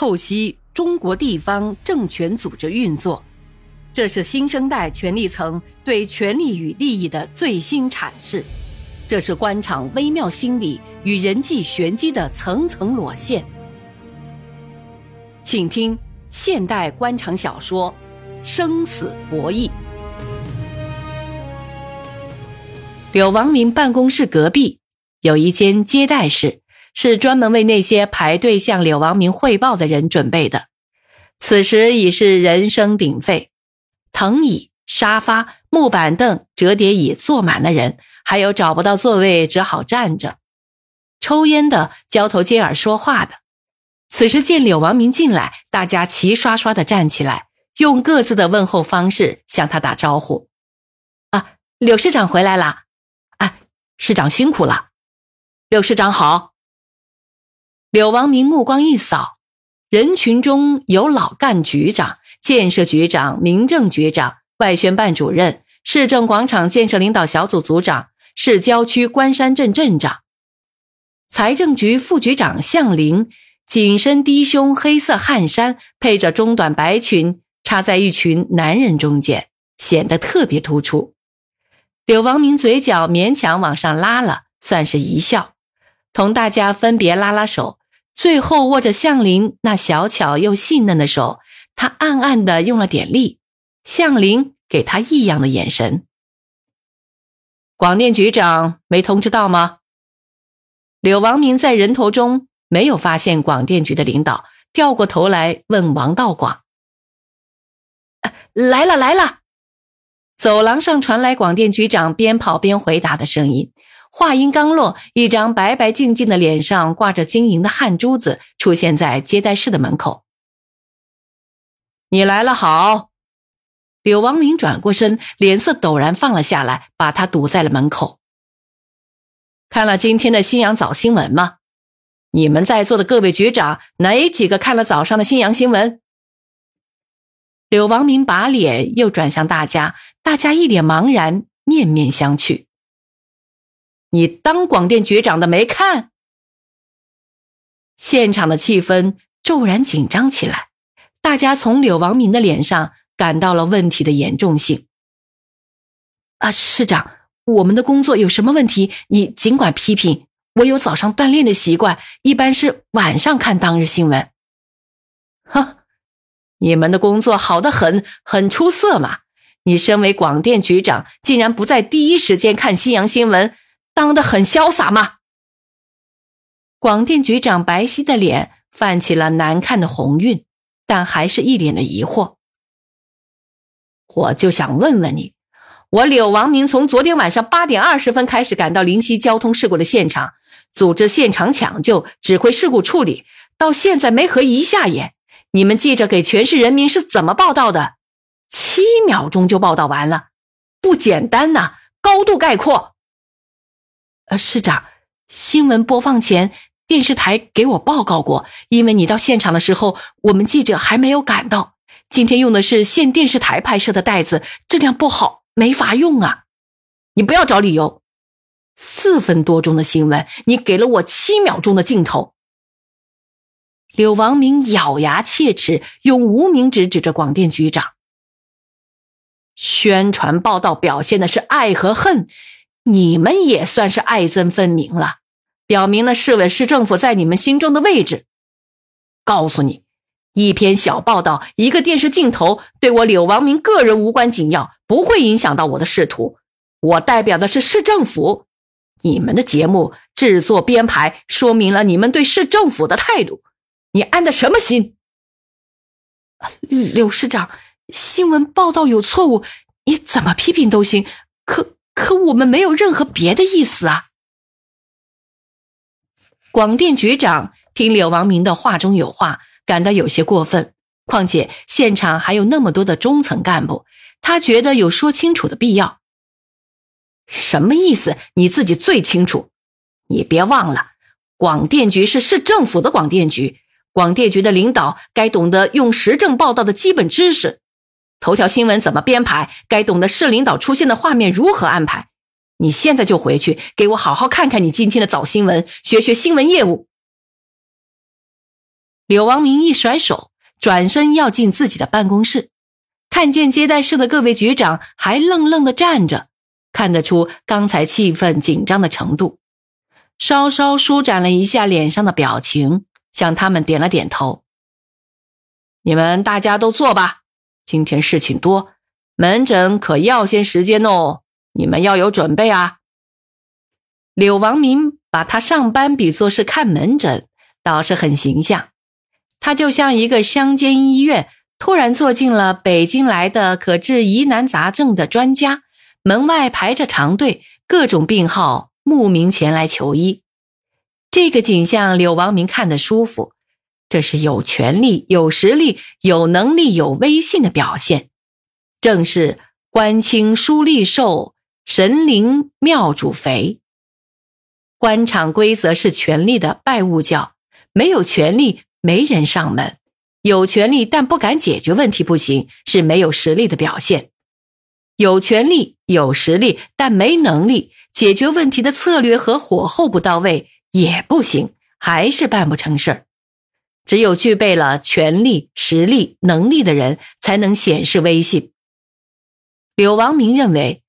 透析中国地方政权组织运作，这是新生代权力层对权力与利益的最新阐释，这是官场微妙心理与人际玄机的层层裸现。请听现代官场小说《生死博弈》。柳王明办公室隔壁有一间接待室。是专门为那些排队向柳王明汇报的人准备的。此时已是人声鼎沸，藤椅、沙发、木板凳、折叠椅坐满了人，还有找不到座位只好站着，抽烟的、交头接耳说话的。此时见柳王明进来，大家齐刷刷的站起来，用各自的问候方式向他打招呼：“啊，柳市长回来了！啊，市长辛苦了！柳市长好！”柳王明目光一扫，人群中有老干局长、建设局长、民政局长、外宣办主任、市政广场建设领导小组组长、市郊区关山镇镇长、财政局副局长向林，紧身低胸黑色汗衫，配着中短白裙，插在一群男人中间，显得特别突出。柳王明嘴角勉强往上拉了，算是一笑，同大家分别拉拉手。最后握着向林那小巧又细嫩的手，他暗暗的用了点力。向林给他异样的眼神。广电局长没通知到吗？柳王明在人头中没有发现广电局的领导，掉过头来问王道广：“来了来了。”走廊上传来广电局长边跑边回答的声音。话音刚落，一张白白净净的脸上挂着晶莹的汗珠子，出现在接待室的门口。你来了，好。柳王明转过身，脸色陡然放了下来，把他堵在了门口。看了今天的新阳早新闻吗？你们在座的各位局长，哪几个看了早上的新阳新闻？柳王明把脸又转向大家，大家一脸茫然，面面相觑。你当广电局长的没看？现场的气氛骤然紧张起来，大家从柳王明的脸上感到了问题的严重性。啊，市长，我们的工作有什么问题，你尽管批评。我有早上锻炼的习惯，一般是晚上看当日新闻。哼，你们的工作好的很，很出色嘛！你身为广电局长，竟然不在第一时间看西洋新闻。当得很潇洒吗？广电局长白皙的脸泛起了难看的红晕，但还是一脸的疑惑。我就想问问你，我柳王明从昨天晚上八点二十分开始赶到临溪交通事故的现场，组织现场抢救，指挥事故处理，到现在没合一下眼。你们记者给全市人民是怎么报道的？七秒钟就报道完了，不简单呐！高度概括。呃，市长，新闻播放前，电视台给我报告过，因为你到现场的时候，我们记者还没有赶到。今天用的是县电视台拍摄的袋子，质量不好，没法用啊。你不要找理由。四分多钟的新闻，你给了我七秒钟的镜头。柳王明咬牙切齿，用无名指指着广电局长。宣传报道表现的是爱和恨。你们也算是爱憎分明了，表明了市委市政府在你们心中的位置。告诉你，一篇小报道，一个电视镜头，对我柳王明个人无关紧要，不会影响到我的仕途。我代表的是市政府，你们的节目制作编排，说明了你们对市政府的态度。你安的什么心？柳市长，新闻报道有错误，你怎么批评都行。可。可我们没有任何别的意思啊！广电局长听柳王明的话中有话，感到有些过分。况且现场还有那么多的中层干部，他觉得有说清楚的必要。什么意思？你自己最清楚。你别忘了，广电局是市政府的广电局，广电局的领导该懂得用时政报道的基本知识。头条新闻怎么编排？该懂得市领导出现的画面如何安排？你现在就回去，给我好好看看你今天的早新闻，学学新闻业务。柳王明一甩手，转身要进自己的办公室，看见接待室的各位局长还愣愣的站着，看得出刚才气氛紧张的程度，稍稍舒展了一下脸上的表情，向他们点了点头。你们大家都坐吧，今天事情多，门诊可要些时间哦，你们要有准备啊。柳王明把他上班比作是看门诊，倒是很形象。他就像一个乡间医院突然坐进了北京来的可治疑难杂症的专家，门外排着长队，各种病号慕名前来求医。这个景象，柳王明看得舒服。这是有权力、有实力、有能力、有威信的表现，正是官清书吏瘦，神灵庙主肥。官场规则是权力的拜物教，没有权力没人上门；有权力但不敢解决问题不行，是没有实力的表现；有权力有实力但没能力解决问题的策略和火候不到位也不行，还是办不成事儿。只有具备了权力、实力、能力的人，才能显示威信。柳王明认为，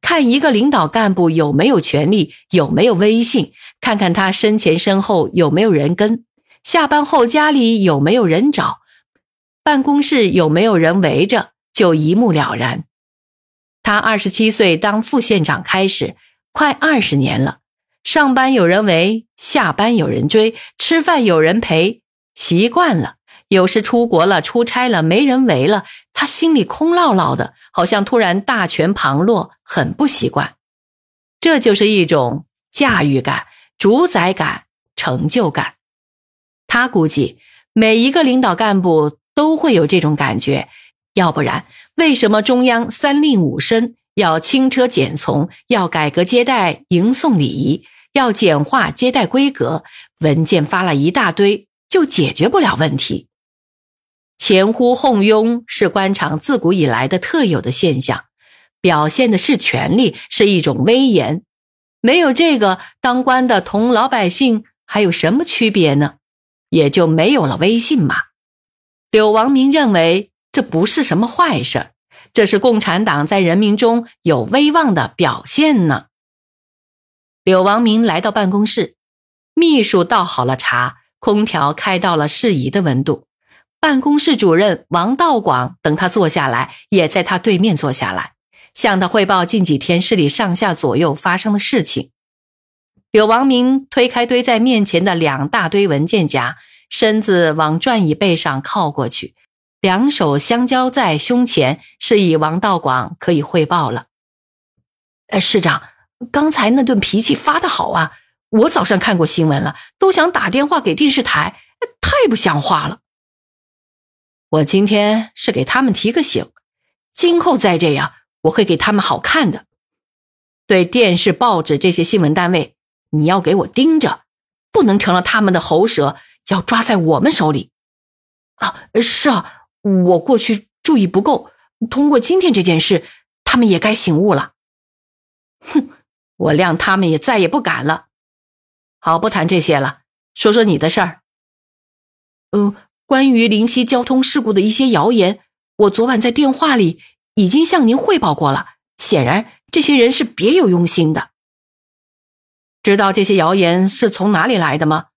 看一个领导干部有没有权力、有没有威信，看看他身前身后有没有人跟，下班后家里有没有人找，办公室有没有人围着，就一目了然。他二十七岁当副县长开始，快二十年了，上班有人围，下班有人追，吃饭有人陪。习惯了，有时出国了、出差了，没人围了，他心里空落落的，好像突然大权旁落，很不习惯。这就是一种驾驭感、主宰感、成就感。他估计每一个领导干部都会有这种感觉，要不然为什么中央三令五申要轻车简从，要改革接待迎送礼仪，要简化接待规格，文件发了一大堆。就解决不了问题。前呼后拥是官场自古以来的特有的现象，表现的是权力，是一种威严。没有这个，当官的同老百姓还有什么区别呢？也就没有了威信嘛。柳王明认为这不是什么坏事，这是共产党在人民中有威望的表现呢。柳王明来到办公室，秘书倒好了茶。空调开到了适宜的温度，办公室主任王道广等他坐下来，也在他对面坐下来，向他汇报近几天市里上下左右发生的事情。柳王明推开堆在面前的两大堆文件夹，身子往转椅背上靠过去，两手相交在胸前，示意王道广可以汇报了。呃，市长，刚才那顿脾气发的好啊！我早上看过新闻了，都想打电话给电视台，太不像话了。我今天是给他们提个醒，今后再这样，我会给他们好看的。对电视、报纸这些新闻单位，你要给我盯着，不能成了他们的喉舌，要抓在我们手里。啊，是啊，我过去注意不够，通过今天这件事，他们也该醒悟了。哼，我谅他们也再也不敢了。好，不谈这些了，说说你的事儿。呃，关于灵溪交通事故的一些谣言，我昨晚在电话里已经向您汇报过了。显然，这些人是别有用心的。知道这些谣言是从哪里来的吗？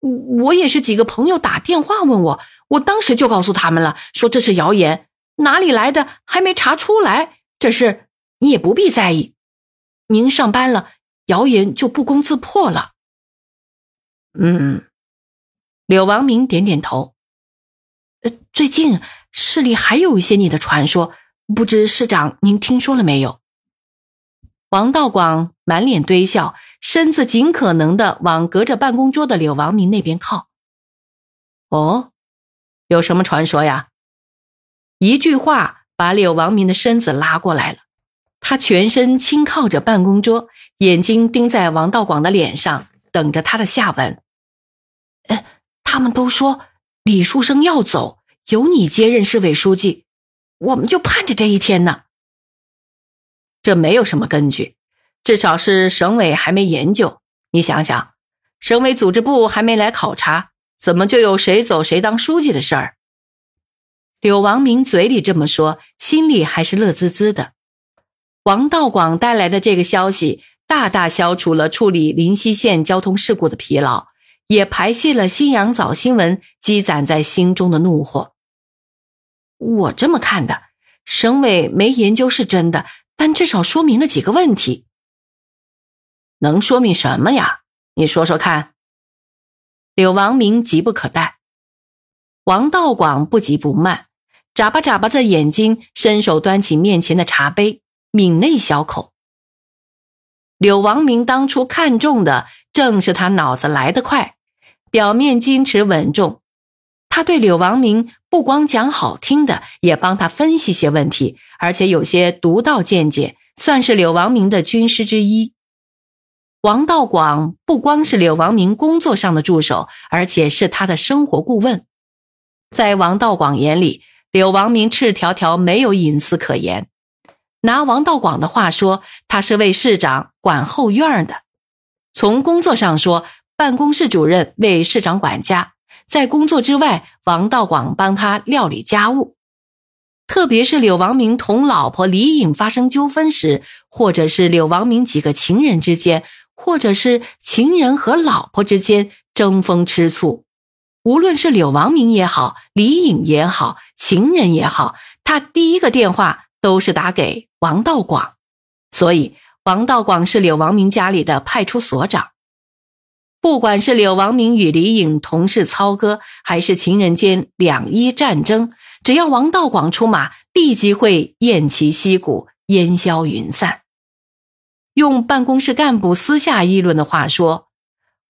我也是几个朋友打电话问我，我当时就告诉他们了，说这是谣言，哪里来的还没查出来。这事你也不必在意。您上班了，谣言就不攻自破了。嗯，柳王明点点头。呃，最近市里还有一些你的传说，不知市长您听说了没有？王道广满脸堆笑，身子尽可能的往隔着办公桌的柳王明那边靠。哦，有什么传说呀？一句话把柳王明的身子拉过来了，他全身轻靠着办公桌，眼睛盯在王道广的脸上。等着他的下文。哎，他们都说李书生要走，由你接任市委书记，我们就盼着这一天呢。这没有什么根据，至少是省委还没研究。你想想，省委组织部还没来考察，怎么就有谁走谁当书记的事儿？柳王明嘴里这么说，心里还是乐滋滋的。王道广带来的这个消息，大大消除了处理临溪县交通事故的疲劳，也排泄了新阳早新闻积攒在心中的怒火。我这么看的，省委没研究是真的，但至少说明了几个问题。能说明什么呀？你说说看。柳王明急不可待，王道广不急不慢，眨巴眨巴着眼睛，伸手端起面前的茶杯，抿了一小口。柳王明当初看中的正是他脑子来得快，表面矜持稳重。他对柳王明不光讲好听的，也帮他分析些问题，而且有些独到见解，算是柳王明的军师之一。王道广不光是柳王明工作上的助手，而且是他的生活顾问。在王道广眼里，柳王明赤条条没有隐私可言。拿王道广的话说，他是为市长管后院的。从工作上说，办公室主任为市长管家，在工作之外，王道广帮他料理家务。特别是柳王明同老婆李颖发生纠纷时，或者是柳王明几个情人之间。或者是情人和老婆之间争风吃醋，无论是柳王明也好，李颖也好，情人也好，他第一个电话都是打给王道广，所以王道广是柳王明家里的派出所长。不管是柳王明与李颖同事操戈，还是情人间两伊战争，只要王道广出马，立即会偃旗息鼓，烟消云散。用办公室干部私下议论的话说，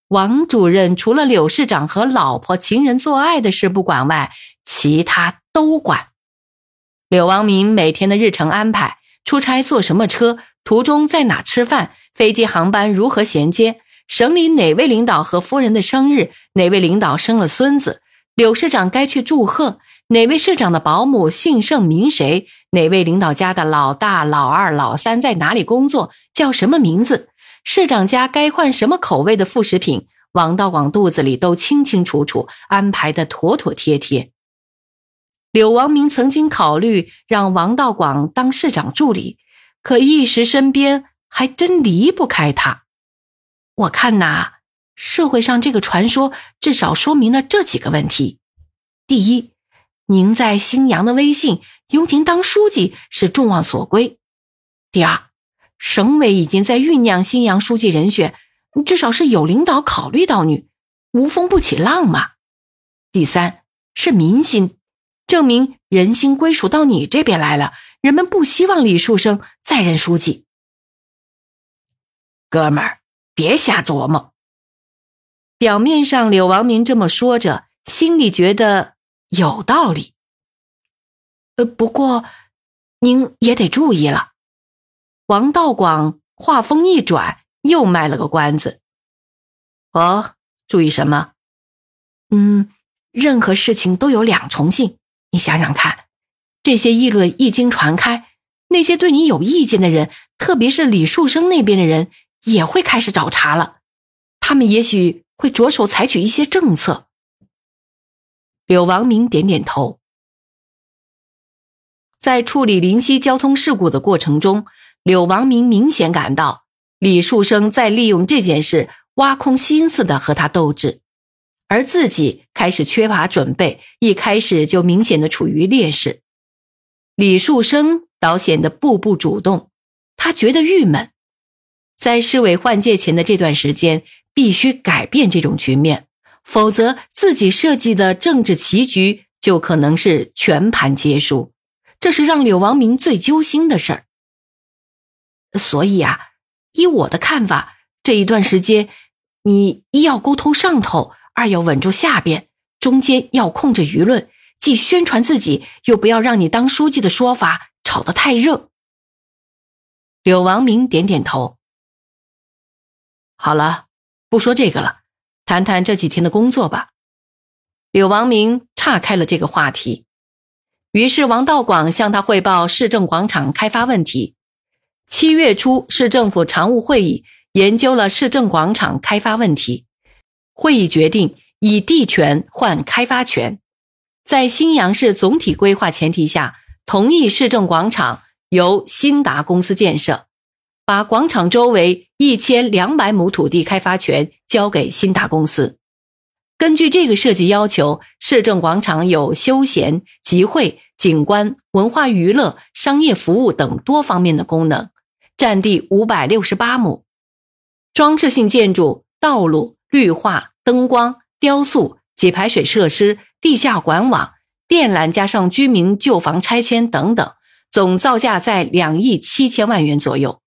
王主任除了柳市长和老婆情人做爱的事不管外，其他都管。柳王明每天的日程安排，出差坐什么车，途中在哪吃饭，飞机航班如何衔接，省里哪位领导和夫人的生日，哪位领导生了孙子，柳市长该去祝贺。哪位市长的保姆姓甚名谁？哪位领导家的老大、老二、老三在哪里工作？叫什么名字？市长家该换什么口味的副食品？王道广肚子里都清清楚楚，安排的妥妥帖帖。柳王明曾经考虑让王道广当市长助理，可一时身边还真离不开他。我看呐，社会上这个传说至少说明了这几个问题：第一。您在新阳的威信，由您当书记是众望所归。第二，省委已经在酝酿新阳书记人选，至少是有领导考虑到你，无风不起浪嘛。第三，是民心，证明人心归属到你这边来了，人们不希望李树生再任书记。哥们儿，别瞎琢磨。表面上柳王明这么说着，心里觉得。有道理，呃，不过您也得注意了。王道广话锋一转，又卖了个关子。哦，注意什么？嗯，任何事情都有两重性。你想想看，这些议论一经传开，那些对你有意见的人，特别是李树生那边的人，也会开始找茬了。他们也许会着手采取一些政策。柳王明点点头，在处理临溪交通事故的过程中，柳王明明显感到李树生在利用这件事挖空心思的和他斗智，而自己开始缺乏准备，一开始就明显的处于劣势。李树生倒显得步步主动，他觉得郁闷，在市委换届前的这段时间，必须改变这种局面。否则，自己设计的政治棋局就可能是全盘皆输，这是让柳王明最揪心的事儿。所以啊，依我的看法，这一段时间，你一要沟通上头，二要稳住下边，中间要控制舆论，既宣传自己，又不要让你当书记的说法炒得太热。柳王明点点头。好了，不说这个了。谈谈这几天的工作吧。柳王明岔开了这个话题，于是王道广向他汇报市政广场开发问题。七月初，市政府常务会议研究了市政广场开发问题，会议决定以地权换开发权，在新阳市总体规划前提下，同意市政广场由新达公司建设，把广场周围一千两百亩土地开发权交给新达公司。根据这个设计要求，市政广场有休闲、集会、景观、文化娱乐、商业服务等多方面的功能，占地五百六十八亩，装饰性建筑、道路、绿化、灯光。雕塑、给排水设施、地下管网、电缆，加上居民旧房拆迁等等，总造价在两亿七千万元左右。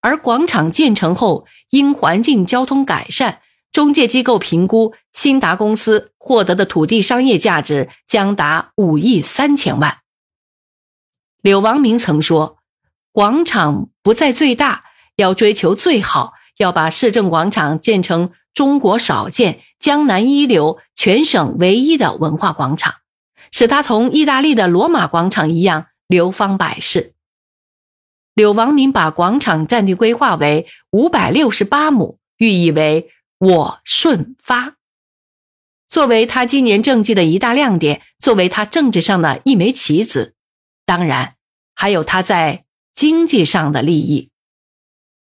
而广场建成后，因环境交通改善，中介机构评估新达公司获得的土地商业价值将达五亿三千万。柳王明曾说：“广场不在最大，要追求最好，要把市政广场建成。”中国少见、江南一流、全省唯一的文化广场，使它同意大利的罗马广场一样流芳百世。柳王明把广场占地规划为五百六十八亩，寓意为“我顺发”。作为他今年政绩的一大亮点，作为他政治上的一枚棋子，当然还有他在经济上的利益。